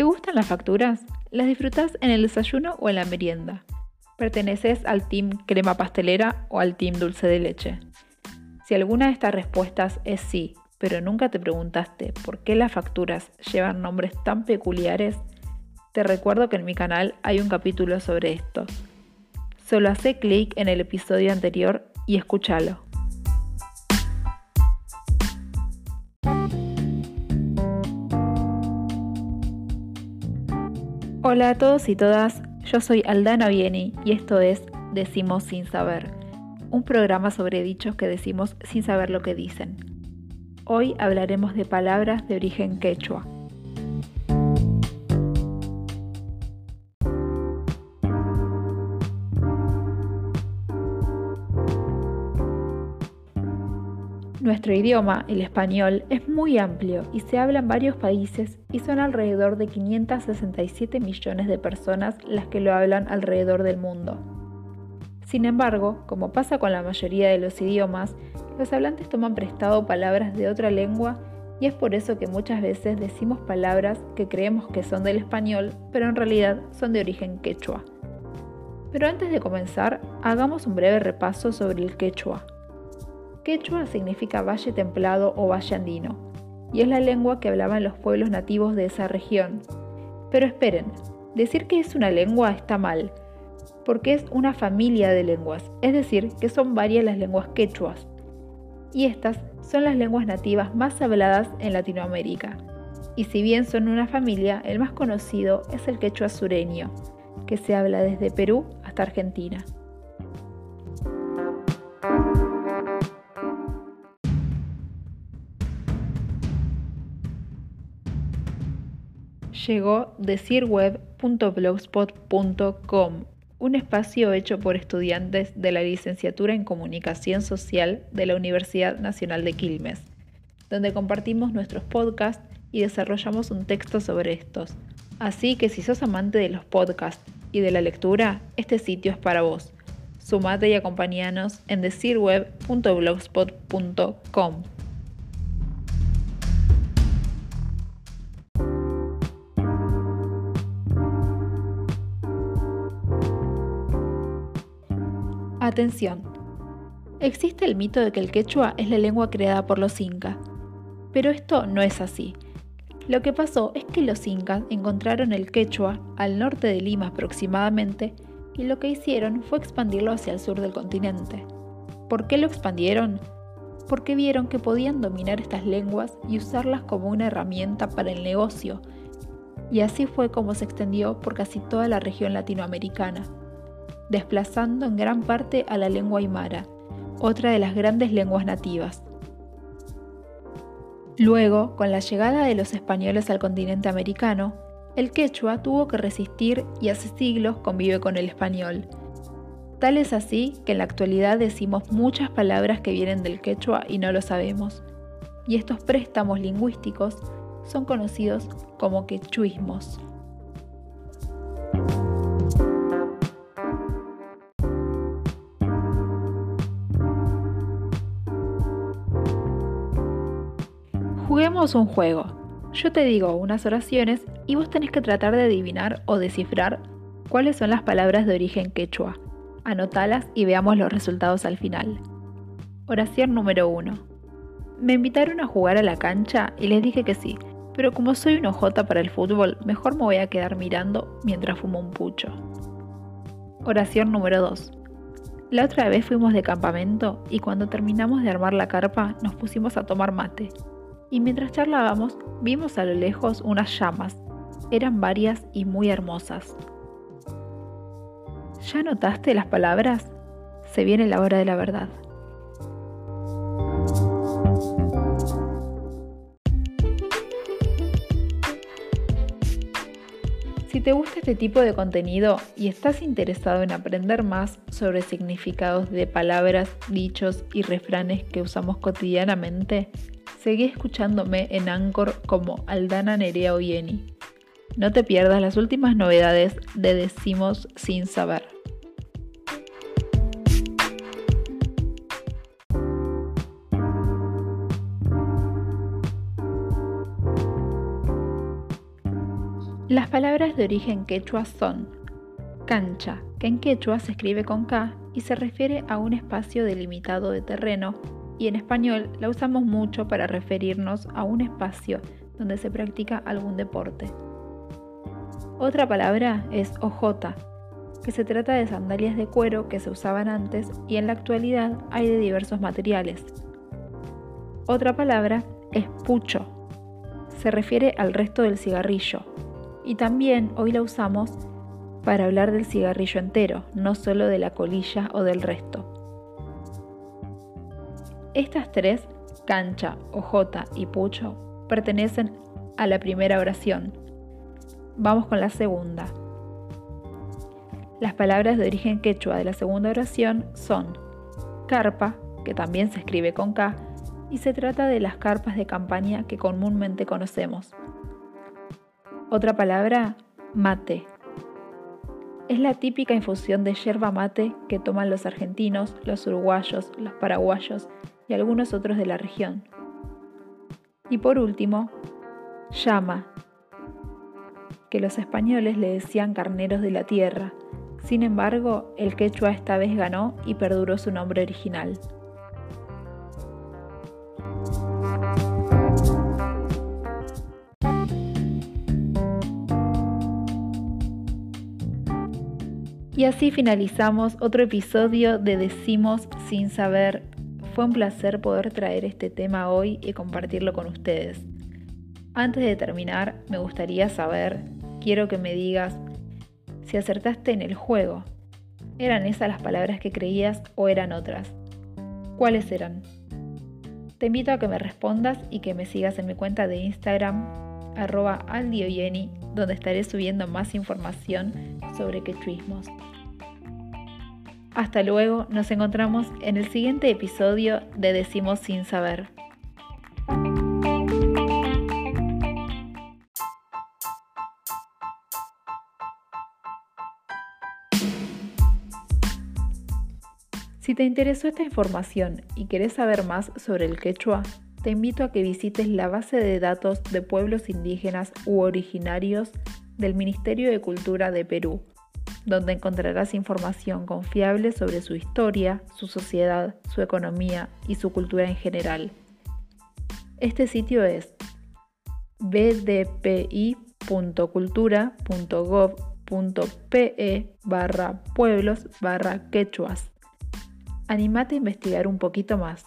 ¿Te gustan las facturas? ¿Las disfrutas en el desayuno o en la merienda? ¿Perteneces al team crema pastelera o al team dulce de leche? Si alguna de estas respuestas es sí, pero nunca te preguntaste por qué las facturas llevan nombres tan peculiares, te recuerdo que en mi canal hay un capítulo sobre esto. Solo hace clic en el episodio anterior y escúchalo. Hola a todos y todas, yo soy Aldana Vieni y esto es Decimos sin saber, un programa sobre dichos que decimos sin saber lo que dicen. Hoy hablaremos de palabras de origen quechua. Nuestro idioma, el español, es muy amplio y se habla en varios países y son alrededor de 567 millones de personas las que lo hablan alrededor del mundo. Sin embargo, como pasa con la mayoría de los idiomas, los hablantes toman prestado palabras de otra lengua y es por eso que muchas veces decimos palabras que creemos que son del español, pero en realidad son de origen quechua. Pero antes de comenzar, hagamos un breve repaso sobre el quechua. Quechua significa valle templado o valle andino, y es la lengua que hablaban los pueblos nativos de esa región. Pero esperen, decir que es una lengua está mal, porque es una familia de lenguas, es decir, que son varias las lenguas quechuas. Y estas son las lenguas nativas más habladas en Latinoamérica. Y si bien son una familia, el más conocido es el quechua sureño, que se habla desde Perú hasta Argentina. Llegó decirweb.blogspot.com, un espacio hecho por estudiantes de la licenciatura en Comunicación Social de la Universidad Nacional de Quilmes, donde compartimos nuestros podcasts y desarrollamos un texto sobre estos. Así que si sos amante de los podcasts y de la lectura, este sitio es para vos. Sumate y acompáñanos en decirweb.blogspot.com. Atención. Existe el mito de que el quechua es la lengua creada por los incas, pero esto no es así. Lo que pasó es que los incas encontraron el quechua al norte de Lima aproximadamente y lo que hicieron fue expandirlo hacia el sur del continente. ¿Por qué lo expandieron? Porque vieron que podían dominar estas lenguas y usarlas como una herramienta para el negocio, y así fue como se extendió por casi toda la región latinoamericana desplazando en gran parte a la lengua aymara, otra de las grandes lenguas nativas. Luego, con la llegada de los españoles al continente americano, el quechua tuvo que resistir y hace siglos convive con el español. Tal es así que en la actualidad decimos muchas palabras que vienen del quechua y no lo sabemos. Y estos préstamos lingüísticos son conocidos como quechuismos. Juguemos un juego. Yo te digo unas oraciones y vos tenés que tratar de adivinar o descifrar cuáles son las palabras de origen quechua. Anotalas y veamos los resultados al final. Oración número 1. Me invitaron a jugar a la cancha y les dije que sí, pero como soy un ojota para el fútbol, mejor me voy a quedar mirando mientras fumo un pucho. Oración número 2. La otra vez fuimos de campamento y cuando terminamos de armar la carpa nos pusimos a tomar mate y mientras charlábamos vimos a lo lejos unas llamas. Eran varias y muy hermosas. ¿Ya notaste las palabras? Se viene la hora de la verdad. Si te gusta este tipo de contenido y estás interesado en aprender más sobre significados de palabras, dichos y refranes que usamos cotidianamente, Seguí escuchándome en Anchor como Aldana Nerea Oyeni. No te pierdas las últimas novedades de Decimos sin saber. Las palabras de origen quechua son cancha, que en quechua se escribe con K y se refiere a un espacio delimitado de terreno, y en español la usamos mucho para referirnos a un espacio donde se practica algún deporte. Otra palabra es ojota, que se trata de sandalias de cuero que se usaban antes y en la actualidad hay de diversos materiales. Otra palabra es pucho, se refiere al resto del cigarrillo, y también hoy la usamos para hablar del cigarrillo entero, no solo de la colilla o del resto. Estas tres, cancha, ojota y pucho, pertenecen a la primera oración. Vamos con la segunda. Las palabras de origen quechua de la segunda oración son carpa, que también se escribe con K, y se trata de las carpas de campaña que comúnmente conocemos. Otra palabra, mate, es la típica infusión de yerba mate que toman los argentinos, los uruguayos, los paraguayos y algunos otros de la región. Y por último, llama, que los españoles le decían carneros de la tierra. Sin embargo, el quechua esta vez ganó y perduró su nombre original. Y así finalizamos otro episodio de Decimos sin saber. Fue un placer poder traer este tema hoy y compartirlo con ustedes. Antes de terminar, me gustaría saber, quiero que me digas si acertaste en el juego. ¿Eran esas las palabras que creías o eran otras? ¿Cuáles eran? Te invito a que me respondas y que me sigas en mi cuenta de Instagram, arroba aldioyeni, donde estaré subiendo más información sobre quechuismos. Hasta luego, nos encontramos en el siguiente episodio de Decimos sin saber. Si te interesó esta información y querés saber más sobre el quechua, te invito a que visites la base de datos de pueblos indígenas u originarios del Ministerio de Cultura de Perú donde encontrarás información confiable sobre su historia, su sociedad, su economía y su cultura en general. Este sitio es bdpi.cultura.gov.pe barra pueblos barra quechuas. Animate a investigar un poquito más.